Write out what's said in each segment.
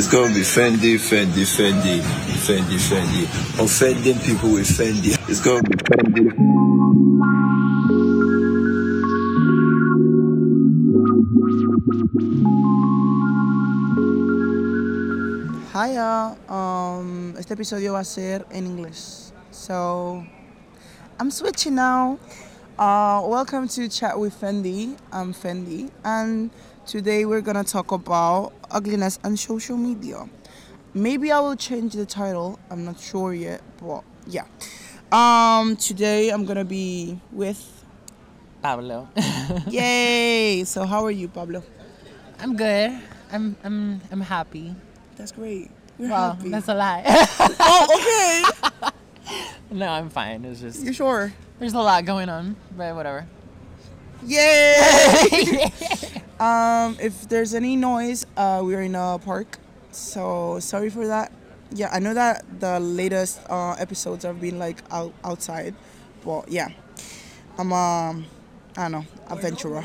It's gonna be Fendi, Fendi, Fendi, Fendi, Fendi. Offending people with Fendi. It's gonna be Fendi. Hiya, um, este episodio va a ser en inglés. So, I'm switching now. Uh, welcome to Chat with Fendi. I'm Fendi, and today we're gonna talk about ugliness and social media. Maybe I will change the title. I'm not sure yet, but yeah. Um, today I'm gonna be with. Pablo. Yay! So how are you, Pablo? I'm good. I'm I'm I'm happy. That's great. We're Well, happy. that's a lie. oh, okay. no, I'm fine. It's just you're sure? there's a lot going on, but whatever. Yay! Um, if there's any noise, uh, we're in a park, so sorry for that. Yeah, I know that the latest uh, episodes have been like out outside, but yeah, I'm um, I don't know, adventurer.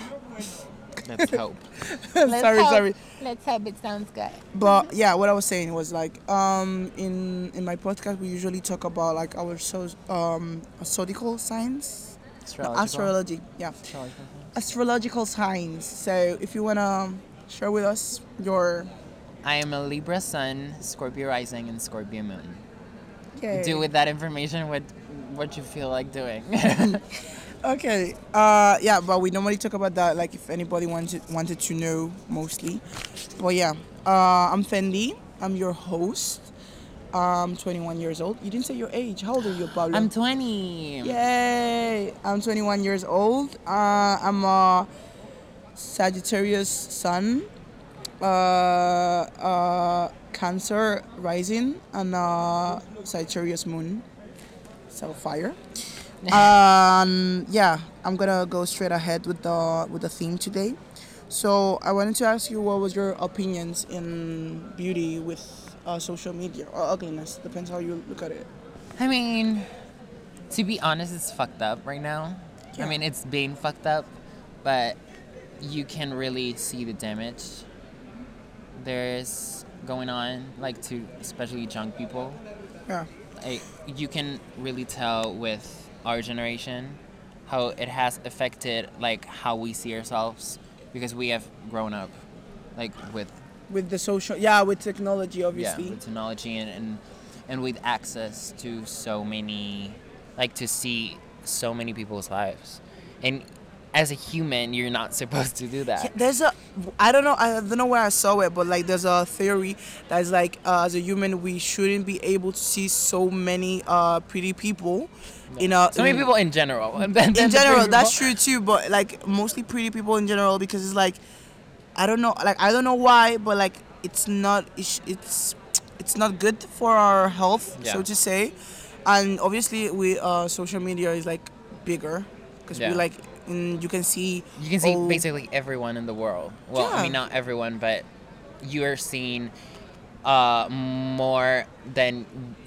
Let's hope. sorry, sorry. Let's hope it sounds good. But yeah, what I was saying was like um in in my podcast we usually talk about like our so um zodiacal signs, Astrological. astrology. Yeah. Astrological. Astrological signs. So if you wanna share with us your I am a Libra Sun, Scorpio Rising, and Scorpio Moon. okay. Do with that information what what you feel like doing. Okay. Uh yeah, but we normally talk about that like if anybody wanted wanted to know mostly. But yeah. Uh I'm Fendi. I'm your host. I'm 21 years old. You didn't say your age. How old are you, Pablo? I'm 20. Yay! I'm 21 years old. Uh, I'm a Sagittarius sun, uh, uh, Cancer rising, and uh, Sagittarius moon. So fire. um, yeah, I'm gonna go straight ahead with the with the theme today. So I wanted to ask you what was your opinions in beauty with uh, social media or ugliness depends how you look at it. I mean, to be honest, it's fucked up right now. Yeah. I mean, it's being fucked up, but you can really see the damage there's going on, like to especially young people. Yeah. Like, you can really tell with our generation how it has affected like how we see ourselves because we have grown up like with with the social yeah with technology obviously yeah, obviously. with technology and, and and with access to so many like to see so many people's lives. And as a human you're not supposed to do that. Yeah, there's a i don't know i don't know where i saw it but like there's a theory that's like uh, as a human we shouldn't be able to see so many uh pretty people in a so many in- people in general. And then, then in general that's true too but like mostly pretty people in general because it's like i don't know like i don't know why but like it's not it's it's, it's not good for our health so to say. And obviously we uh social media is like bigger because Yeah. we like you can see you can see all- basically everyone in the world. Well i mean not everyone but you are seeing uh more than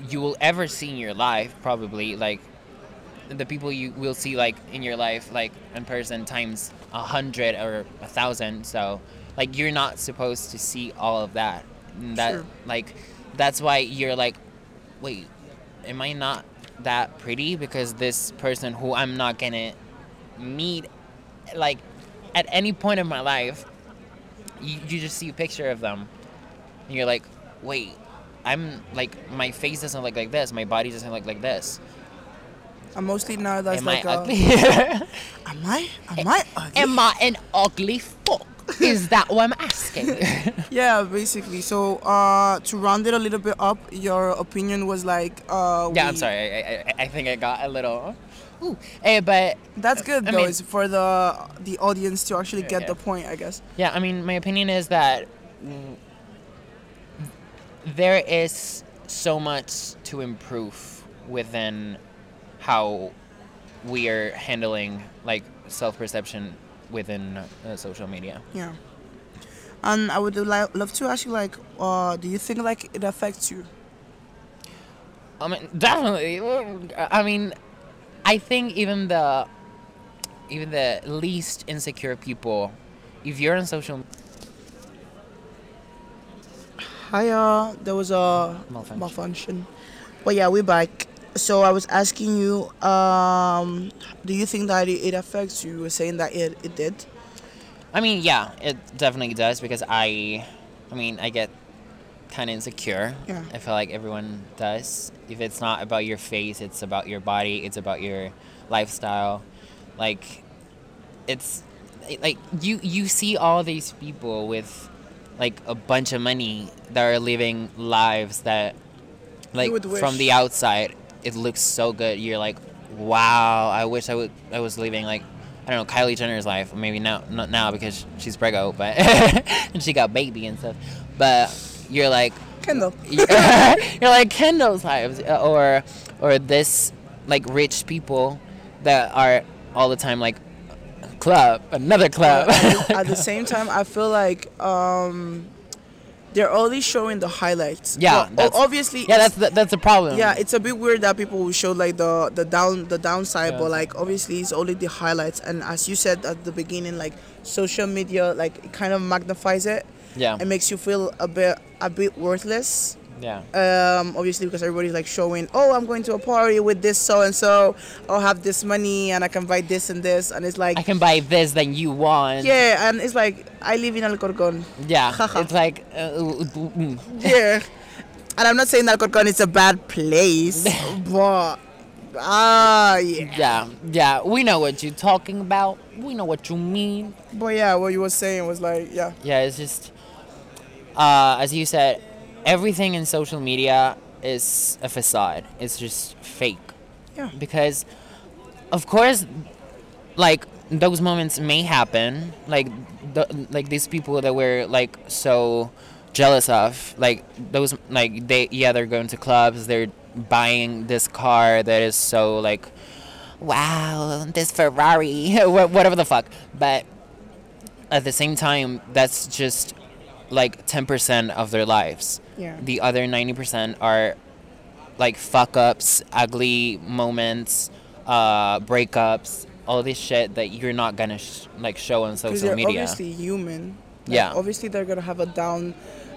you will ever see in your life probably. Like the people you will see like in your life like in person times a hundred or a thousand so like you're not supposed to see all of that. And that Sure. like that's why you're like wait am i not that pretty? Because this person who i'm not gonna meet like at any point in my life you, you just see a picture of them. And you're like wait i'm like my face doesn't look like this. My body doesn't look like this. And mostly now that's am like i uh, ugly? Am i? Am i ugly? am i an ugly fuck is that what i'm asking yeah basically so uh to round it a little bit up your opinion was like uh yeah i'm sorry I, I, I think i got a little Ooh. Hey, but that's good I though mean- for the the audience to actually get Yeah. the point i guess Yeah, I mean, my opinion is that there is so much to improve within how we are handling like self-perception within uh, social media. yeah and i would li- love to ask you like uh do you think like it affects you I mean, definitely. I mean, I think even the even the least insecure people, if you're on social Hiya. There was a Malfunction. malfunction. But yeah, we're back. So I was asking you, um, do you think that it, affects you? You were saying that it, it did. I mean, yeah, it definitely does because I, I mean, I get kind of insecure. Yeah. I feel like everyone does. If it's not about your face, it's about your body. It's about your lifestyle. Like, it's like you you see all these people with like a bunch of money that are living lives that like from the outside it looks so good. You're like wow i wish i would i was living like i don't know kylie jenner's life maybe now not now because she's prego but and she got baby and stuff. But you're like Kendall. you're like Kendall's lives uh, or or this like rich people that are all the time like club another club. At the same time, I feel like um, they're only showing the highlights. Yeah, Well, that's- obviously. yeah it's- that's the, that's a problem yeah, it's a bit weird that people will show like the the down the downside, Yeah. but like obviously it's only the highlights. And as you said at the beginning, like social media, like it kind of magnifies it. yeah It makes you feel a bit a bit worthless. Yeah Um, obviously because everybody's like showing, oh, I'm going to a party with this so and so. I'll have this money and I can buy this and this, and it's like. i can buy this than you want yeah, and it's like I live in Alcorcon. yeah it's like uh, mm. Yeah. And I'm not saying that Alcorcon is a bad place, but ah yeah. yeah yeah we know what you're talking about we know what you mean But yeah, what you were saying was like yeah. yeah it's just uh, as you said everything in social media is a facade. It's just fake. Yeah. because of course like those moments may happen. Like the, like these people that we're like so jealous of like those like they yeah they're going to clubs. They're buying this car that is so like wow this ferrari whatever the fuck. But at the same time that's just like 10% of their lives Yeah. the other 90% are like fuck ups, ugly moments, uh, breakups, all this shit that you're not gonna sh- like show on Because social they're media. obviously human. Like, Yeah. Obviously they're gonna have a down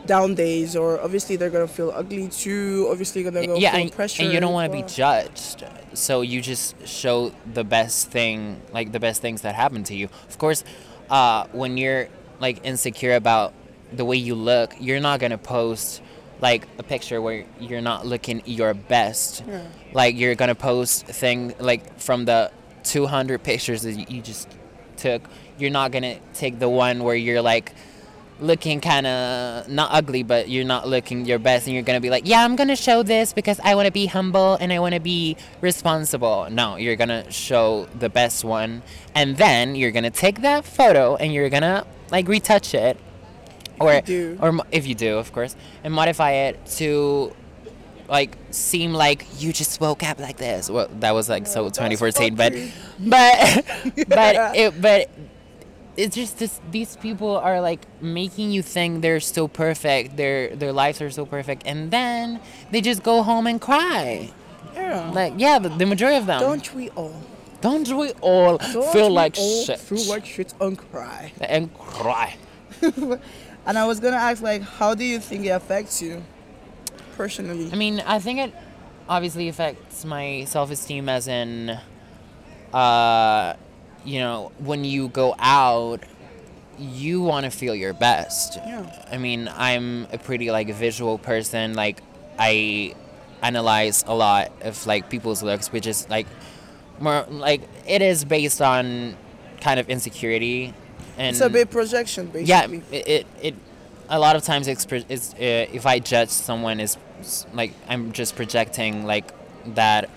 down days or obviously they're gonna feel ugly too. Obviously gonna go yeah, feel and, pressure. and you don't want to be judged, so you just show the best thing, like the best things that happen to you. Of course, uh, when you're like insecure about the way you look, you're not gonna post like a picture where you're not looking your best. Yeah. Like you're gonna post thing like from the 200 pictures that you just took. You're not gonna take the one where you're like looking kind of not ugly, but you're not looking your best, and you're gonna be like, yeah, I'm gonna show this because I want to be humble and I want to be responsible. No, you're gonna show the best one, and then you're gonna take that photo and you're gonna like retouch it, or you or if you do, of course, and modify it to like seem like you just woke up like this. Well, that was like so 2014, but but but it but it's just this these people are like making you think they're so perfect their their lives are so perfect and then they just go home and cry Yeah. like yeah the, the majority of them don't we all? don't we all Don't feel we like all shit Feel like shit and cry. and cry And I was gonna ask like, how do you think it affects you personally? i mean i think it obviously affects my self-esteem as in uh you know when you go out you want to feel your best Yeah. I mean, I'm a pretty like visual person. Like, I analyze a lot of like people's looks, which is like more like it is based on kind of insecurity. And It's a big projection, yeah, basically. it, it, it a lot of times it's, it's uh, if I judge someone is like I'm just projecting like that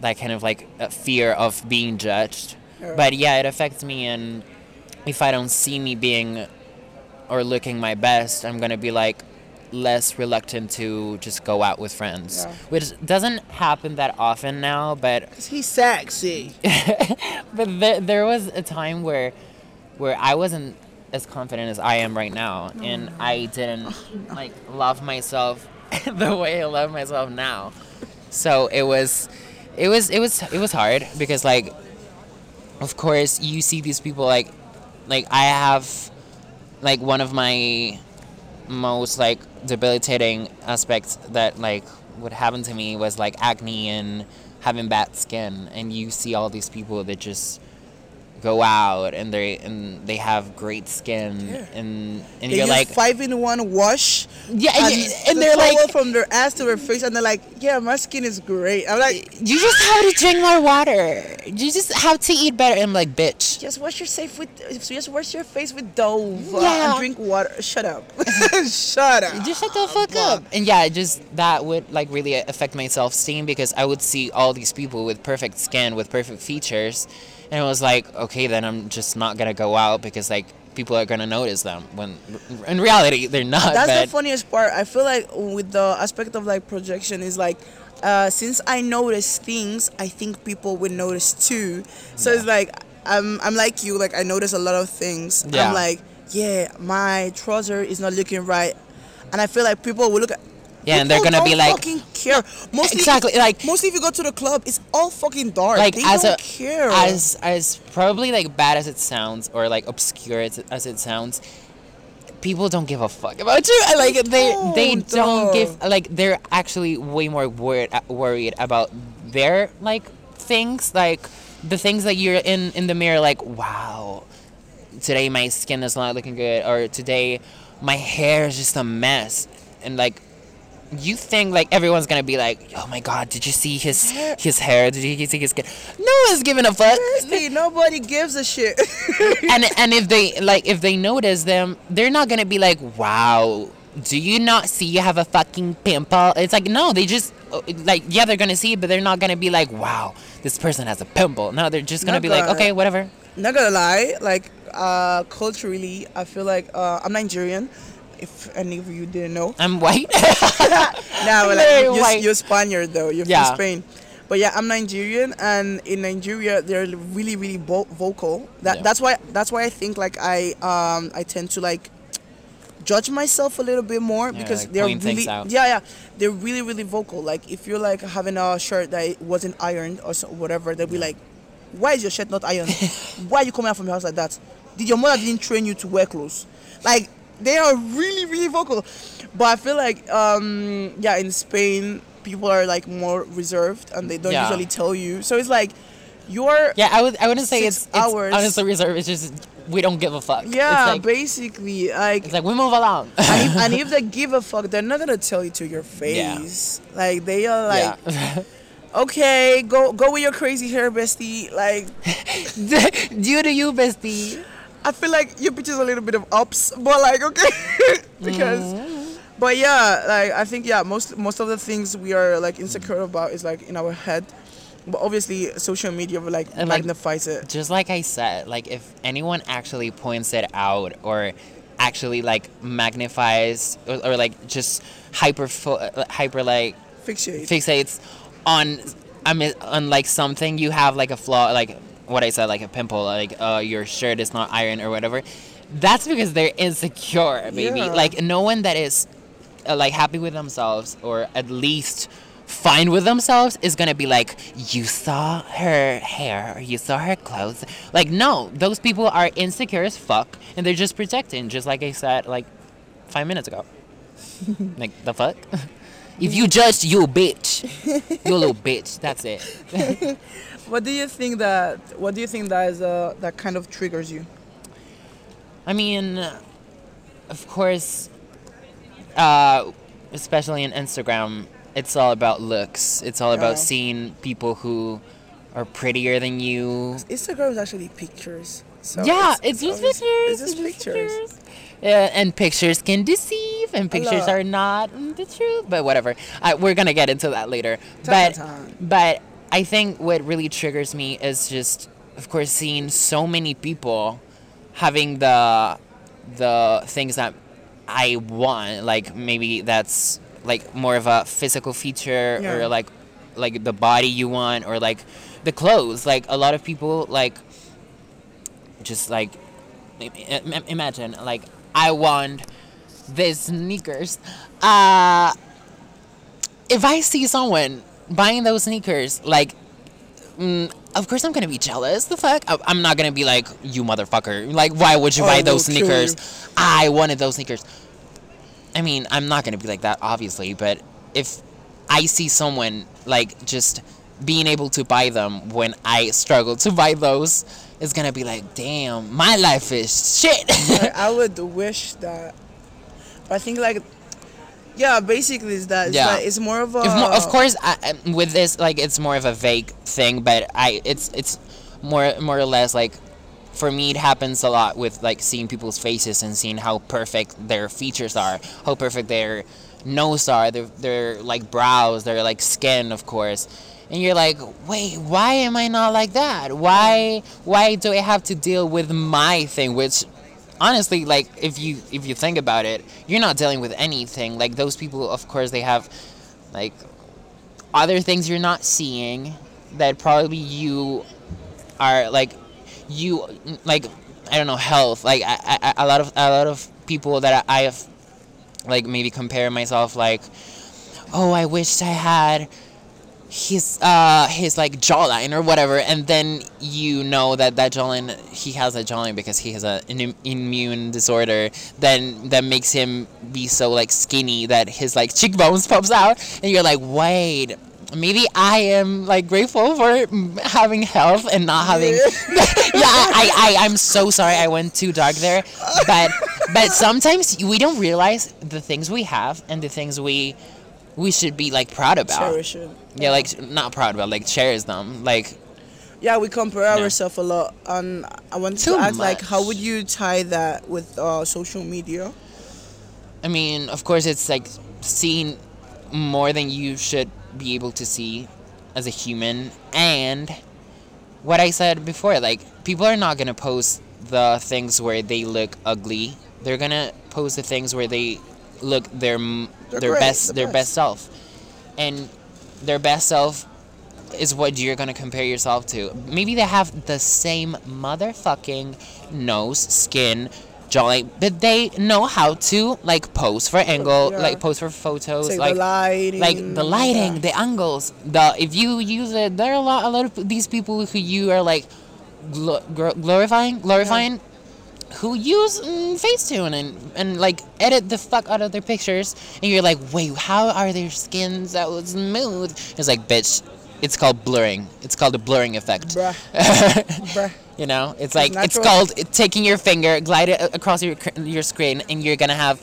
that kind of like fear of being judged. Yeah. But yeah, it affects me and if I don't see me being or looking my best, I'm gonna be like less reluctant to just go out with friends, Yeah. which doesn't happen that often now. But 'Cause he's sexy. but there, there was a time where where I wasn't as confident as I am right now, and oh. I didn't like love myself the way I love myself now. So it was, it was, it was, it was hard because like, of course, you see these people like, like I have, like one of my most like debilitating aspects that like would happen to me was like acne and having bad skin, and you see all these people that just go out and they and they have great skin Yeah. and and They you're like five in one wash. yeah and, And, and the they're like from their ass to their face, and they're like, "Yeah, my skin is great." I'm like, you just have to drink more water you just have to eat better and I'm like bitch "Just wash your face with, just wash your face with Dove Yeah. and drink water." Shut up, shut up. just shut the fuck up. And yeah, just that would like really affect my self esteem because I would see all these people with perfect skin, with perfect features, and it was like, okay, then I'm just not gonna go out because like people are gonna notice them when in reality they're not. That's but the funniest part. I feel like with the aspect of like projection is like, uh, since I notice things, I think people would notice too. So it's like I'm I'm like you. Like I notice a lot of things. Yeah. I'm like, yeah, my trouser is not looking right, and I feel like people will look at. Yeah, and they're gonna be like- fucking care. Mostly, Exactly, like- mostly if you go to the club, it's all fucking dark. like they as don't a care. as as probably like bad as it sounds or like obscure as it, as it sounds people don't give a fuck about you like they they don't, don't uh. give like they're actually way more worried worried about their like things like the things that you're in in the mirror like wow today my skin is not looking good or today my hair is just a mess and like you think like everyone's gonna be like oh my god did you see his his hair? Did you see his skin? No one's giving a fuck. Seriously, nobody gives a shit. and and if they like if they notice them they're not gonna be like wow do you not see you have a fucking pimple? It's like no they just uh, like yeah they're gonna see it but they're not gonna be like wow this person has a pimple. No they're just gonna Not be like gonna- okay whatever. Not gonna lie, like uh, culturally, I feel like uh, I'm Nigerian. If any of you didn't know, i'm white nah, but like, you're, you're Spaniard though. You're Yeah. from Spain. But yeah, I'm Nigerian, and in Nigeria, they're really, really vo- vocal. That Yeah. that's why that's why I think like I um I tend to like judge myself a little bit more Yeah, because like they're really yeah yeah they're really really vocal. Like if you're like having a shirt that wasn't ironed or so, whatever, they'll be like, "Why is your shirt not ironed? Why are you coming out from your house like that? Did your mother didn't train you to wear clothes?" Like they are really really vocal, but I feel like um yeah in Spain people are like more reserved and they don't Yeah. usually tell you. So it's like you're yeah i would i wouldn't say it's, it's hours. honestly reserved it's just we don't give a fuck yeah like, basically like it's like we move along and if, and if they give a fuck, they're not gonna tell you to your face. yeah. Like they are like, yeah okay, go go with your crazy hair, bestie. Like due to you bestie I feel like your picture's a little bit of ups, but like okay, because. But yeah, like I think yeah, most most of the things we are like insecure about is like in our head, but obviously social media like And, like, magnifies it. just like I said, like if anyone actually points it out or actually like magnifies or, or like just hyper uh, hyper like Fixate. fixates on I mean on like something you have like a flaw like what I said like a pimple like uh your shirt is not iron or whatever that's because they're insecure baby. Yeah. like no one that is uh, like happy with themselves or at least fine with themselves is gonna be like you saw her hair or you saw her clothes. Like no those people are insecure as fuck and they're just projecting just like I said like five minutes ago. Like the fuck? If you judged you bitch. You little bitch that's it What do you think that? What do you think that is uh, that kind of triggers you? I mean, of course, uh, especially in Instagram, it's all about looks. It's all about Yeah. seeing people who are prettier than you. Instagram is actually pictures. So yeah, it's, just always- pictures. It's just pictures. Yeah, and pictures can deceive, and pictures are not the truth. But whatever, I, we're gonna get into that later. But but I think what really triggers me is just, of course, seeing so many people having the the things that I want. Like maybe that's like more of a physical feature, Yeah. or like like the body you want, or like the clothes. Like a lot of people like just like im- im- imagine like I want these sneakers. Uh, if I see someone buying those sneakers, like, mm, of course I'm gonna be jealous. The fuck? I- I'm not gonna be like, you motherfucker. Like, why would you I buy those sneakers? I wanted those sneakers. I mean, I'm not gonna be like that, obviously, but if I see someone like just being able to buy them when I struggle to buy those, it's gonna be like, damn, my life is shit. Like, I would wish that. But I think like, yeah, basically is that. It's Yeah. like- it's more of a. If more, of course, I- with this, like, it's more of a vague thing, but I, it's, it's more, more or less like, for me, it happens a lot with like seeing people's faces and seeing how perfect their features are, how perfect their nose are, their, their like brows, their like skin, of course. And you're like, wait, why am I not like that? Why, why do I have to deal with my thing, which honestly like if you if you think about it you're not dealing with anything. Like those people of course they have like other things you're not seeing that probably you are like you like I don't know health. Like I, I, a lot of a lot of people that I, have like maybe compare myself like oh I wish I had his uh his like jawline or whatever and then you know that that jawline he has a jawline because he has a, an immune disorder then that makes him be so like skinny that his like cheekbones pops out and you're like wait maybe i am like grateful for having health and not having yeah I, I i'm so sorry i went too dark there but but sometimes we don't realize the things we have and the things we we should be like proud about Cherish it. yeah, like not proud about, like cherish them. Like Yeah, we compare Yeah. ourselves a lot, and I want to ask, like, how would you tie that with uh, social media? I mean, of course, it's like seeing more than you should be able to see as a human, and what I said before, like people are not gonna post the things where they look ugly. They're gonna post the things where they look their They're their great, best the their best. best self, and their best self is what you're gonna compare yourself to. Maybe they have the same motherfucking nose, skin, jawline, but they know how to like pose for angle, Yeah. like pose for photos, like the lighting. like the lighting, yeah. the angles. The if you use it, there are a lot, a lot of these people who you are like gro- glorifying, glorifying, who use mm, Facetune and and like edit the fuck out of their pictures, and you're like, wait, how are their skins so smooth? It's like, bitch, it's called blurring. It's called the blurring effect. Bruh, bruh. You know, it's like it's natural- called taking your finger, glide it across your your screen, and you're gonna have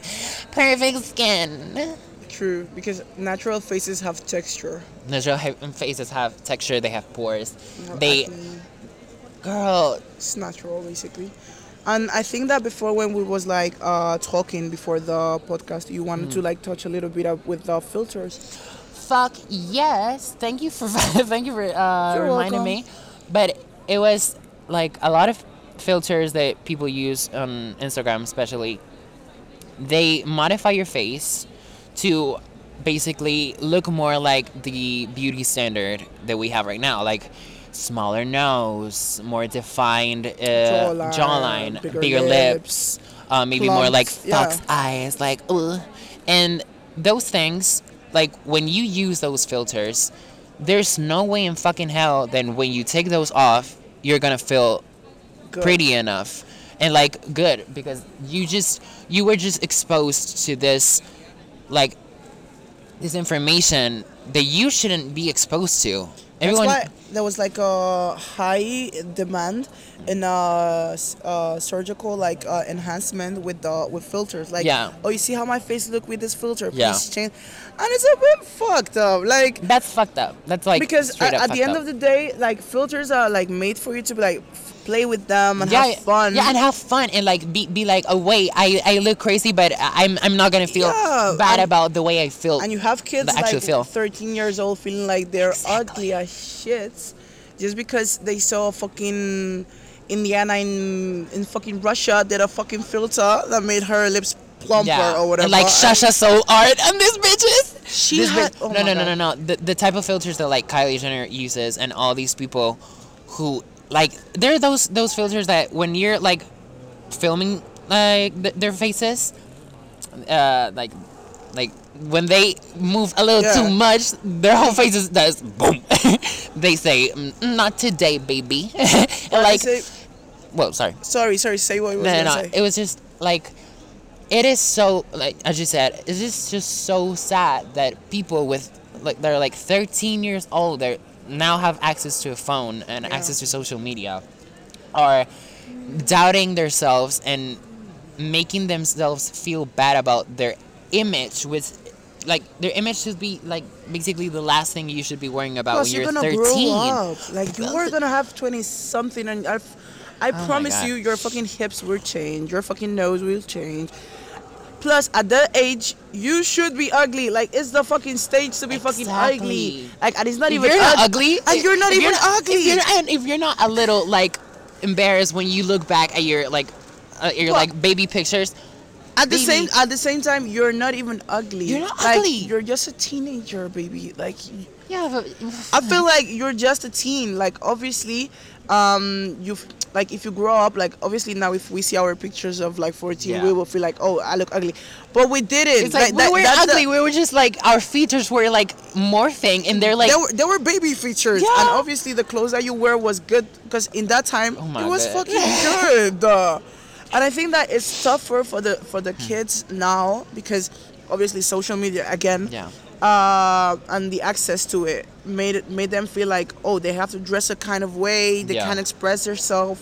perfect skin. True, because natural faces have texture. Natural faces have texture. They have pores. No They, acne. girl, It's natural, basically. And I think that before when we was like uh, talking before the podcast, you wanted Mm. to like touch a little bit up with the filters. fuck yes. Thank you for thank you for uh, reminding welcome. me. But it was like a lot of filters that people use on Instagram, especially. They modify your face to basically look more like the beauty standard that we have right now, like smaller nose, more defined uh, Jawline, jawline, bigger bigger, lips, uh, maybe more like plumps, yeah. fox eyes, like ugh. And those things, like when you use those filters, there's no way in fucking hell that when you take those off, you're gonna feel Good. pretty enough and like good because you just you were just exposed to this like this information that you shouldn't be exposed to. Everyone That's why there was like a high demand in a, uh surgical like uh, enhancement with the with filters. Like, Yeah. oh, you see how my face look with this filter? Please Yeah. change. And it's a bit fucked up. Like, that's fucked up. That's like because at, up at the end fucked of the day, like filters are like made for you to be like play with them and yeah, have fun. Yeah, and have fun and like be, be like, oh wait, I, I look crazy, but I'm I'm not gonna feel Yeah, bad and- about the way I feel. and you have kids like feel. 13 years old feeling like they're Exactly. ugly as shit just because they saw fucking Indiana in in fucking Russia did a fucking filter that made her lips plumper or whatever. And like Shasha Soul Art and these bitches. She This had- oh no, no, no, no, no. The, the type of filters that like Kylie Jenner uses and all these people who like there are those those filters that when you're like filming like th- their faces, uh, like like when they move a little Yeah. too much, their whole faces does boom. they say, "Mm, "Not today, baby," and like, say, whoa, sorry. sorry, sorry, say what you was No, no, no. It was just like it is so like as you said it's just just so sad that people with like they're like 13 years old they now have access to a phone and Yeah. access to social media are doubting themselves and making themselves feel bad about their image with like their image should be like basically the last thing you should be worrying about Plus, when you're you're, gonna 13 grow up. Like you are gonna have twenty something, and I've, I Oh promise you, your fucking hips will change. Your fucking nose will change. Plus, at that age, you should be ugly. Like it's the fucking stage to be fucking ugly. Like and it's not if even you're not ug- ugly and you're not even not- ugly. if you're, and if you're not a little like embarrassed when you look back at your like uh, your Well, like baby pictures at the baby. same at the same time, you're not even ugly. You're not like, ugly. You're just a teenager, baby. Like yeah but I feel like you're just a teen. Like obviously, um, you've like if you grow up, like obviously now if we see our pictures of like 14, Yeah. we will feel like, oh, I look ugly, but we didn't. it's like, that- we were that's the- ugly we were just like our features were like morphing and they're like there were, there were baby features, Yeah. and obviously the clothes that you wear was good because in that time Oh it was God. fucking good. Uh, and I think that it's tougher for the for the kids now because obviously social media again. yeah uh, and the access to it made it made them feel like oh they have to dress a kind of way they Yeah. can't express themselves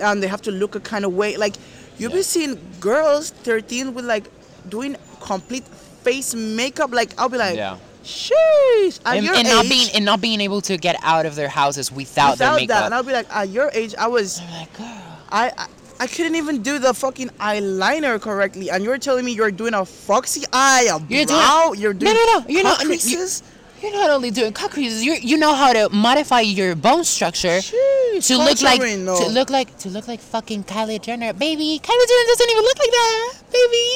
and they have to look a kind of way like you'll be Yeah. seeing girls 13 with like doing complete face makeup like I'll be like Yeah. sheesh at and, your and age not being and not being able to get out of their houses without, their makeup that and I'll be like at your age I was I'm like girl I, I I couldn't even do the fucking eyeliner correctly, and you're telling me you're doing a foxy eye, a You're doing- brow, you're doing no, no, no, you're not- cut you- creases? You're not only doing cut creases. You you know how to modify your bone structure Sheesh, to look like no. to look like to look like fucking Kylie Jenner, baby. Kylie Jenner doesn't even look like that, baby.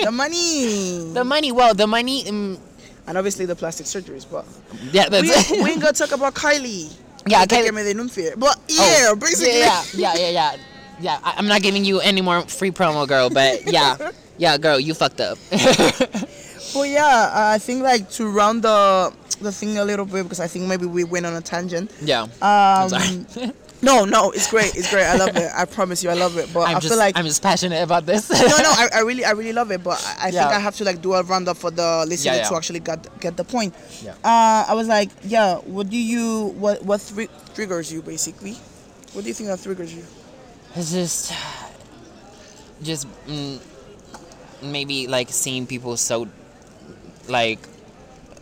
the money. the money, well, the money. Um, and obviously the plastic surgeries, but yeah, we, we ain't gonna talk about Kylie. Yeah, Kylie-. But Oh, yeah, basically. Yeah, yeah, yeah, yeah. Yeah, I, I'm not giving you any more free promo, girl. But yeah, yeah, girl, you fucked up. But yeah, I think like to round the the thing a little bit because I think maybe we went on a tangent. yeah. I'm Um, sorry. no, no, it's great, it's great. I love it. I promise you, I love it. But I'm I just feel like I'm just passionate about this. no, no, I, I really, I really love it. But I, I think I have to like do a roundup for the listener yeah. to actually get get the point. Yeah. Uh, I was like, yeah. What do you? What what triggers you basically? What do you think that triggers you? It's just, just mm, maybe like seeing people so, like,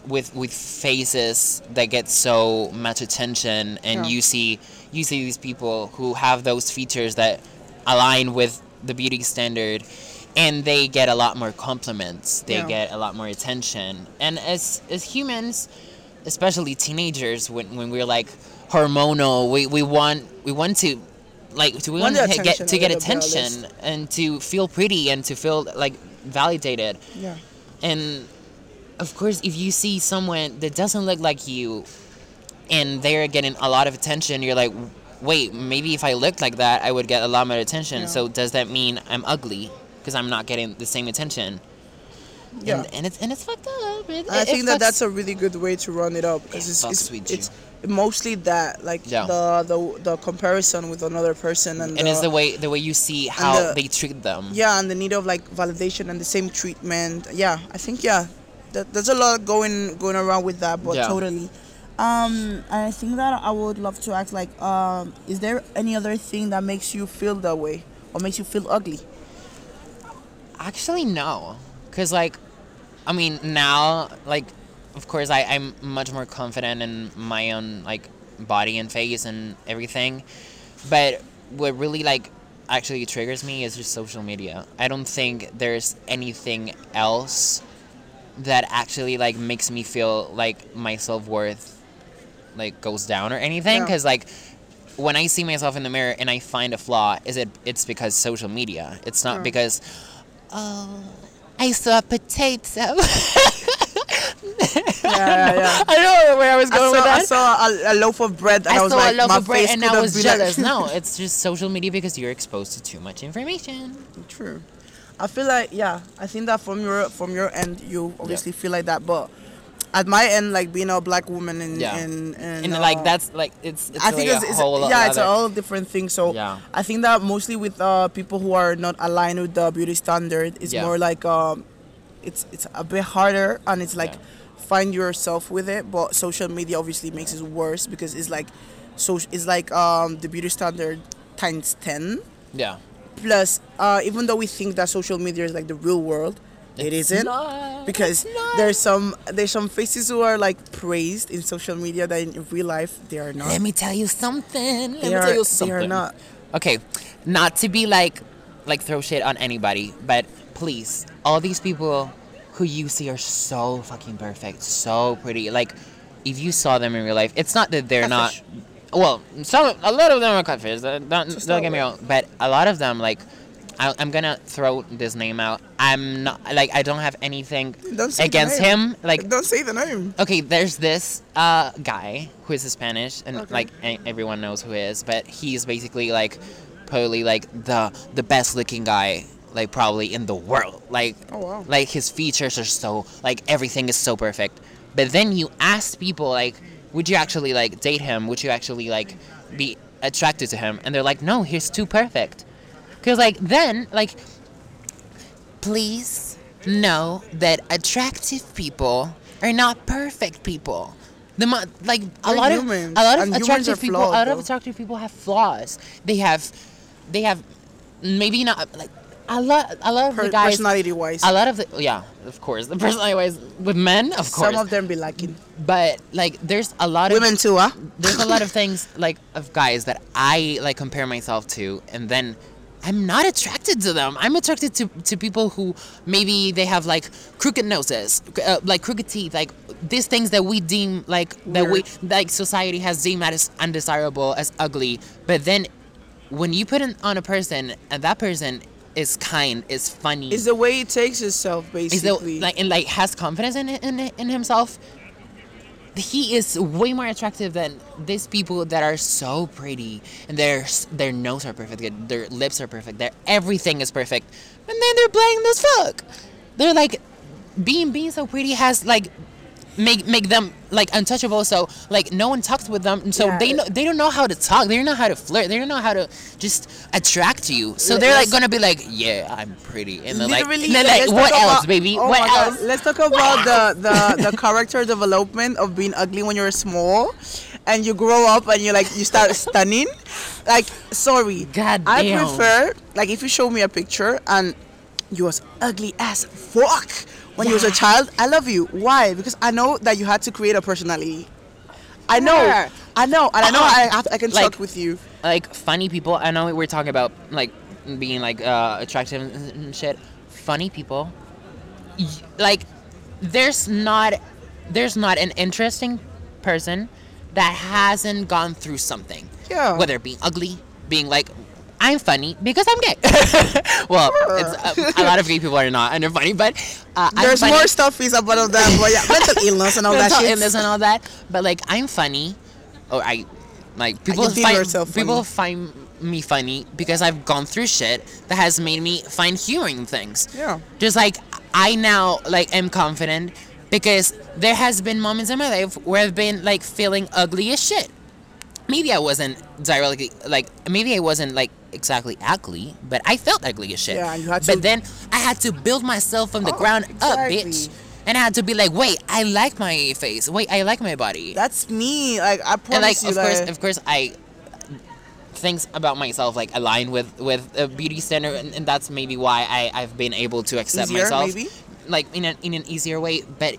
with with faces that get so much attention, and Yeah. you see you see these people who have those features that align with the beauty standard, and they get a lot more compliments. They Yeah. get a lot more attention, and as as humans, especially teenagers, when when we're like hormonal, we, we want we want to like to we Want want to get attention to get little bit, at attention and to feel pretty and to feel like validated. Yeah. And of course, if you see someone that doesn't look like you and they're getting a lot of attention, you're like, wait, maybe if I looked like that, I would get a lot more attention. Yeah. So does that mean I'm ugly because I'm not getting the same attention? Yeah. And, and it's and it's fucked up. It, I it- think it that fucks- that's a really good way to run it up because It it's, it's, it's mostly that like Yeah. the, the the comparison with another person and, and the, it's the way the way you see how the- they treat them. yeah and the need of like validation and the same treatment yeah I think yeah that, there's a lot going going around with that but Yeah. totally um I think that I would love to ask like um is there any other thing that makes you feel that way or makes you feel ugly Actually, no. Because, like, I mean, now, like, of course, I, I'm much more confident in my own, like, body and face and everything. But what really, like, actually triggers me is just social media. I don't think there's anything else that actually, like, makes me feel like my self worth, like, goes down or anything. Yeah. Because, like, when I see myself in the mirror and I find a flaw, is it? It's because social media. It's not Yeah. because, oh, I saw a potato. yeah yeah yeah I know where I was I going saw, with I saw a, a loaf of bread and I, I was saw like a loaf my of bread and I was jealous. like- no, it's just social media because you're exposed to too much information. True. I feel like yeah, I think that from your from your end you obviously feel like that, but at my end, like being a black woman and Yeah. and and, and uh, like that's like it's, it's I think like it's, a it's whole yeah, it's a whole different thing. So Yeah. I think that mostly with uh, people who are not aligned with the beauty standard, it's Yeah. more like um, it's it's a bit harder and it's like Yeah. Find yourself with it. But social media obviously makes it worse because it's like so it's like um, the beauty standard times ten. yeah. Plus, uh, even though we think that social media is like the real world, it It's isn't not, because there's some there's some faces who are like praised in social media that in real life they are not. Let me tell you something. Let they me are, tell you they something. are not. Okay, not to be like like throw shit on anybody, but please, all these people who you see are so fucking perfect, so pretty. Like if you saw them in real life, it's not that they're Catfish. not well, some a lot of them are catfish. uh, Don't, don't get me wrong, but a lot of them like I, I'm gonna throw this name out. I'm not like I don't have anything Don't against him. Like Don't say the name. okay, there's this uh, guy who is Spanish, and Okay. like everyone knows who he is, but he's basically like probably like the the best looking guy like probably in the world. Like Oh, wow. like his features are so like everything is so perfect. But then you ask people like, would you actually like date him? Would you actually like be attracted to him? And they're like, no, he's too perfect. Cause like then like, please know that attractive people are not perfect people. The mo- like a lot humans, of a lot of and attractive people, flawed, a lot of attractive people have flaws. They have, they have, maybe not like a lot. A lot of Per- the guys, personality wise. a lot of the yeah, of course, the personality wise with men, of course. Some of them be lacking. but like, there's a lot of Women too, huh? there's a lot of things like of guys that I like compare myself to, and then I'm not attracted to them. I'm attracted to, to people who maybe they have like crooked noses, uh, like crooked teeth, like these things that we deem like that we like society has deemed as undesirable, as ugly. But then when you put it on a person, and that person is kind, is funny, It's the way he takes himself, basically. the, like and like has confidence in in in himself. He is way more attractive than these people that are so pretty and their their nose are perfect, their- lips are perfect, their everything is perfect, and then they're bland as fuck. They're like being being so pretty has like make make them like untouchable. So like no one talks with them, so Yeah. they know they don't know how to talk. They don't know how to flirt. They don't know how to just attract you. So they're like gonna be like, yeah, I'm pretty, and they're like, Literally, and they're like, what else, about- baby? oh what my God, else? Let's talk about the, the, the character development of being ugly when you're small and you grow up and you like you start stunning. Like, sorry. God I damn. prefer like if you show me a picture and you was ugly as fuck when you was a child, I love you. Why? Because I know that you had to create a personality. I know. Yeah. I know, and I know I have, I can Like- talk with you. like funny people. I know we're talking about like being like uh, attractive and and shit. Funny people, like there's not there's not an interesting person that hasn't gone through something. Yeah. Whether it being ugly, being like. I'm funny because I'm gay. well, it's, uh, a lot of gay people are not, and they're funny. But uh, I'm There's funny. more stuffies about of that, but yeah, mental illness and all that mental shit. illness and all that. But like I'm funny, or I like people find people funny. find me funny because I've gone through shit that has made me find humor in things. Yeah. Just like I now like am confident because there has been moments in my life where I've been like feeling ugly as shit. Maybe I wasn't directly like maybe I wasn't like exactly ugly, but I felt ugly as shit. Yeah, you had to- but then I had to build myself from the Oh, ground up, bitch. And I had to be like, wait, I like my face. Wait, I like my body. That's me. Like I promise and like, you of that. course, of course, I things about myself like align with with a beauty standard, and, and that's maybe why I I've been able to accept Easier, myself, maybe? like in an in an easier way. But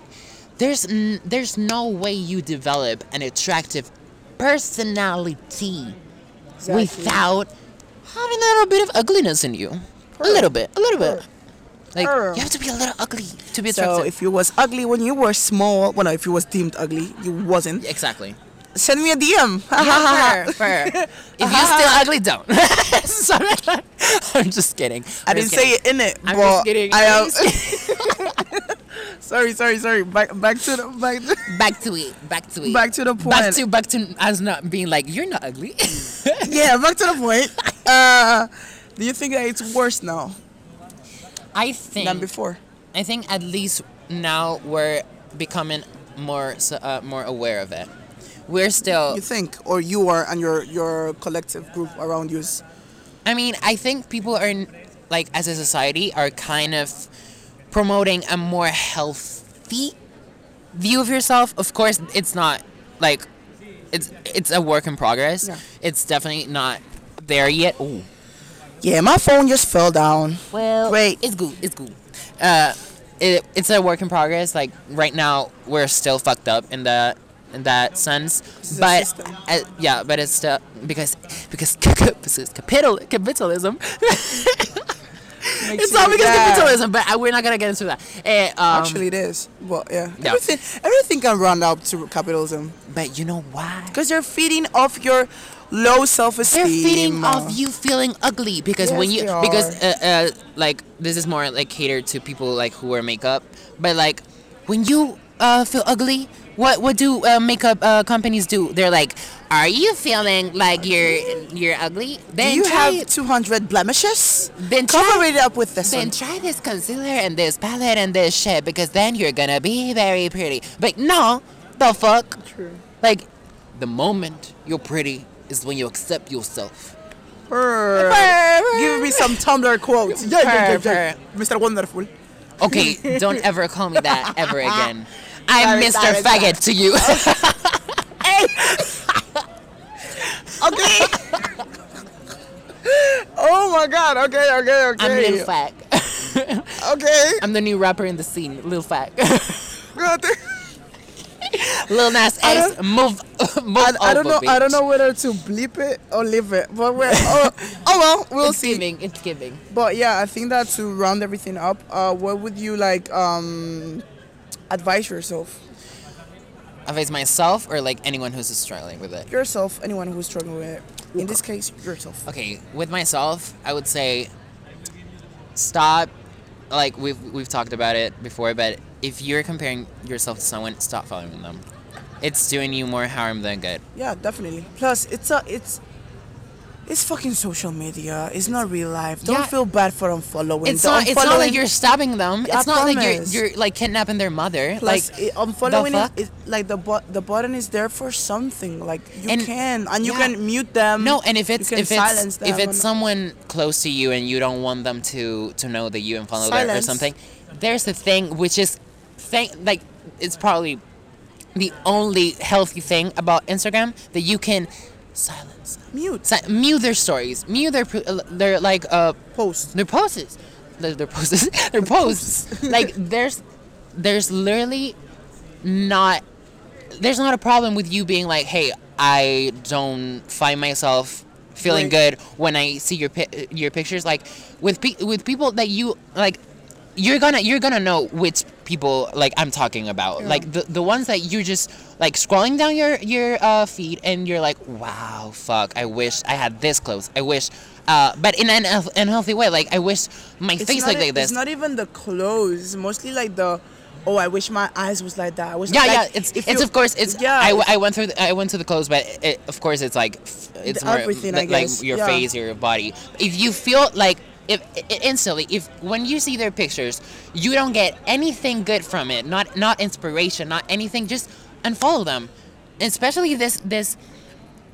there's n- there's no way you develop an attractive personality Exactly. without having a little bit of ugliness in you. A little bit, a little bit. Like Purr. you have to be a little ugly to be attractive. So if you was ugly when you were small, well, no, if you was deemed ugly, you wasn't. exactly. Send me a DM. Yeah, fair, fair. If you're still ugly, don't. Sorry. I'm just kidding. I didn't say it in it, I'm but just kidding. I I'm uh, sorry, sorry, sorry. Back, back to the back. To, Back to it. Back to it. Back to the point. Back to back to us not being like you're not ugly. yeah, back to the point. Uh, do you think that it's worse now I think than before? I think at least now we're becoming more uh, more aware of it. We're still You think, or you are, and your your collective group around you is I mean, I think people are like as a society are kind of promoting a more healthy view of yourself. Of course, it's not like it's it's a work in progress. Yeah. It's definitely not there yet. Ooh. Yeah, my phone just fell down. Well, Great. It's good. It's good. Uh, it, it's a work in progress. Like right now, we're still fucked up in that in that sense. But uh, yeah, but it's still because because capital capitalism. it's all because Yeah. capitalism. But uh, we're not gonna get into that. Eh, um, Actually, it is. But yeah, Yeah. everything everything can run up to capitalism but you know why? because you're feeding off your low self-esteem. They're feeding off you feeling ugly because when you because uh, uh, like this is more like catered to people like who wear makeup, but like when you uh, feel ugly, what what do uh, makeup uh, companies do? They're like, are you feeling like you're you're ugly? Do Then you try have 200 blemishes? Then Cover try- it up with this then one. try this concealer and this palette and this shit because then you're gonna be very pretty. But no, the fuck. True. Like, the moment you're pretty is when you accept yourself. Purr. Give me some Tumblr quotes. Yeah, yeah, yeah, yeah. Mr. Wonderful. Okay, don't ever call me that ever again. I'm Sorry, Mr. sorry, Faggot to you. Okay. oh my God. Okay, okay, okay. I'm Lil Fag. Okay. I'm the new rapper in the scene, Lil Fag. Lil Nas X, move, move I, I don't know. I don't know whether to bleep it or leave it, but we're oh, oh well, we'll It's see. giving, it's giving. But yeah, I think that to round everything up, uh, what would you like um advise yourself? Advise myself or like anyone who's struggling with it. Yourself, anyone who's struggling with it. In this case, yourself. Okay, with myself, I would say stop. Like we've we've talked about it before, but if you're comparing yourself to someone, stop following them. It's doing you more harm than good. Yeah, definitely. Plus, it's a it's it's fucking social media. It's not real life. Don't Yeah. feel bad for unfollowing. It's The not. It's not like you're stabbing them. I It's not like you're you're like kidnapping their mother. Plus, like it, unfollowing fuck? it, it, like the bu- the button is there for something. Like you And- can and you yeah. can mute them. no, and if it's if silence it's them if it's someone close to you and you don't want them to to know that you unfollowed them or something, there's a thing which is, thing like it's probably the only healthy thing about Instagram that you can silence. mute Si- mute their stories, mute their uh, their like uh post. their posts, their, their posts, their posts. like there's there's literally not there's not a problem with you being like, hey, I don't find myself feeling Right. good when I see your pi- your pictures. Like with pe- with people that you like, you're gonna you're gonna know which people like I'm talking about. Yeah. Like the the ones that you just like scrolling down your your uh, feed and you're like, wow, fuck, I wish I had this close. I wish. Uh, but in an unhealth- unhealthy way, like I wish my It's face looked like this. It's not even the clothes. Mostly like the. Oh, I wish my eyes was like that. I wish. Yeah, like, yeah. It's it's you- of course it's. Yeah. I, I went through the, I went to the clothes, but it, of course it's like it's more everything, I li- like your yeah. face, your body. If you feel like if instantly if when you see their pictures, you don't get anything good from it. Not not inspiration, not anything. Just unfollow them, especially this this.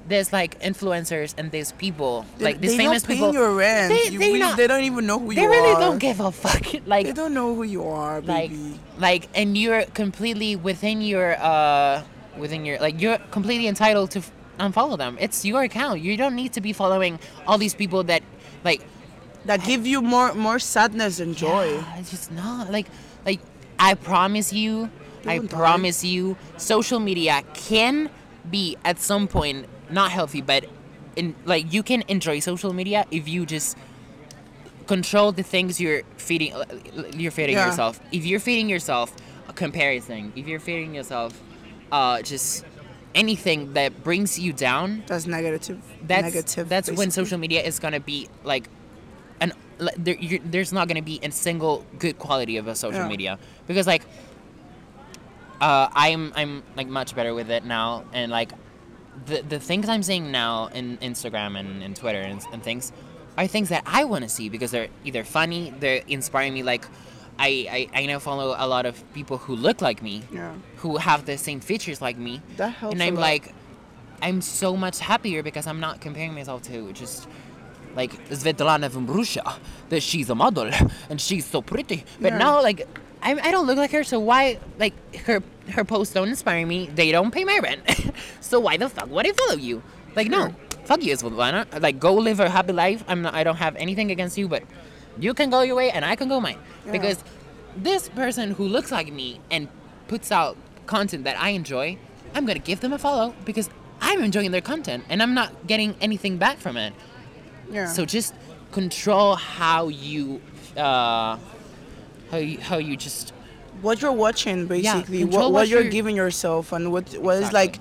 This like influencers and these people, They, like these they famous people. your rent. They- You they really- not- they don't even know who they you really are. don't give a fuck. Like They don't know who you are, like baby. like and you're completely within your uh within your like you're completely entitled to f- unfollow them it's your account you don't need to be following all these people that like that give you more more sadness and joy. yeah, it's just not like like i promise you i Don't die. promise you social media can be at some point not healthy but in like you can enjoy social media if you just control the things you're feeding you're feeding Yeah. yourself if you're feeding yourself a comparison if you're feeding yourself uh just anything that brings you down That's negative. that's negative. that's when social media is gonna be like, there, there's not gonna be a single good quality of a social Yeah. media because like uh, I'm I'm like much better with it now and like the the things I'm seeing now in Instagram and, and Twitter and, and things are things that I want to see because they're either funny they're inspiring me like I, I I now follow a lot of people who look like me, Yeah. who have the same features like me, That helps. and I'm like, I'm so much happier because I'm not comparing myself to just like Svetlana from Russia, that she's a model and she's so pretty. But Yeah. now, like, I, I don't look like her, so why, like, her her posts don't inspire me. They don't pay my rent. so why the fuck would I follow you? Like, no, fuck you, Svetlana. Like, go live a happy life. I'm not, I don't have anything against you, but you can go your way and I can go mine. Yeah. Because this person who looks like me and puts out content that I enjoy, I'm gonna give them a follow because I'm enjoying their content and I'm not getting anything back from it. Yeah. So just control how you, uh, how you, how you just what you're watching basically control what, what what you're you're- giving yourself and what what is Exactly. like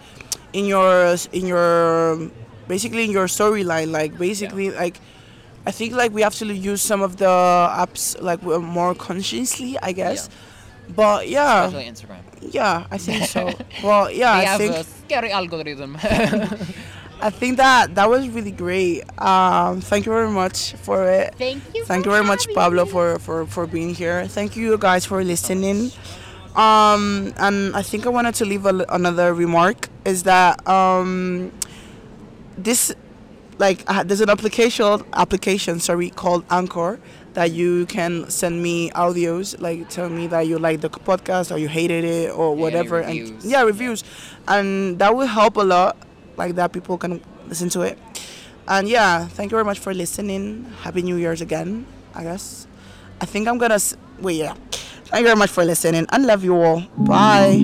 in your in your basically in your storyline like basically like i think like we have to use some of the apps like more consciously i guess yeah. but yeah especially Instagram. yeah i think so well yeah they i have think a scary algorithm. i think that that was really great um thank you very much for it Thank you. Thank you very much, Pablo, me. for, for, for being here. Thank you guys for listening. Um, and I think I wanted to leave a, another remark is that um, this, like, uh, there's an application application sorry called Anchor that you can send me audios, like tell me that you like the podcast or you hated it or whatever, and yeah, reviews, and that will help a lot, like that people can listen to it. And yeah, thank you very much for listening. Happy New Year's again, I guess. I think I'm gonna. S- wait, yeah. Thank you very much for listening and love you all. Bye.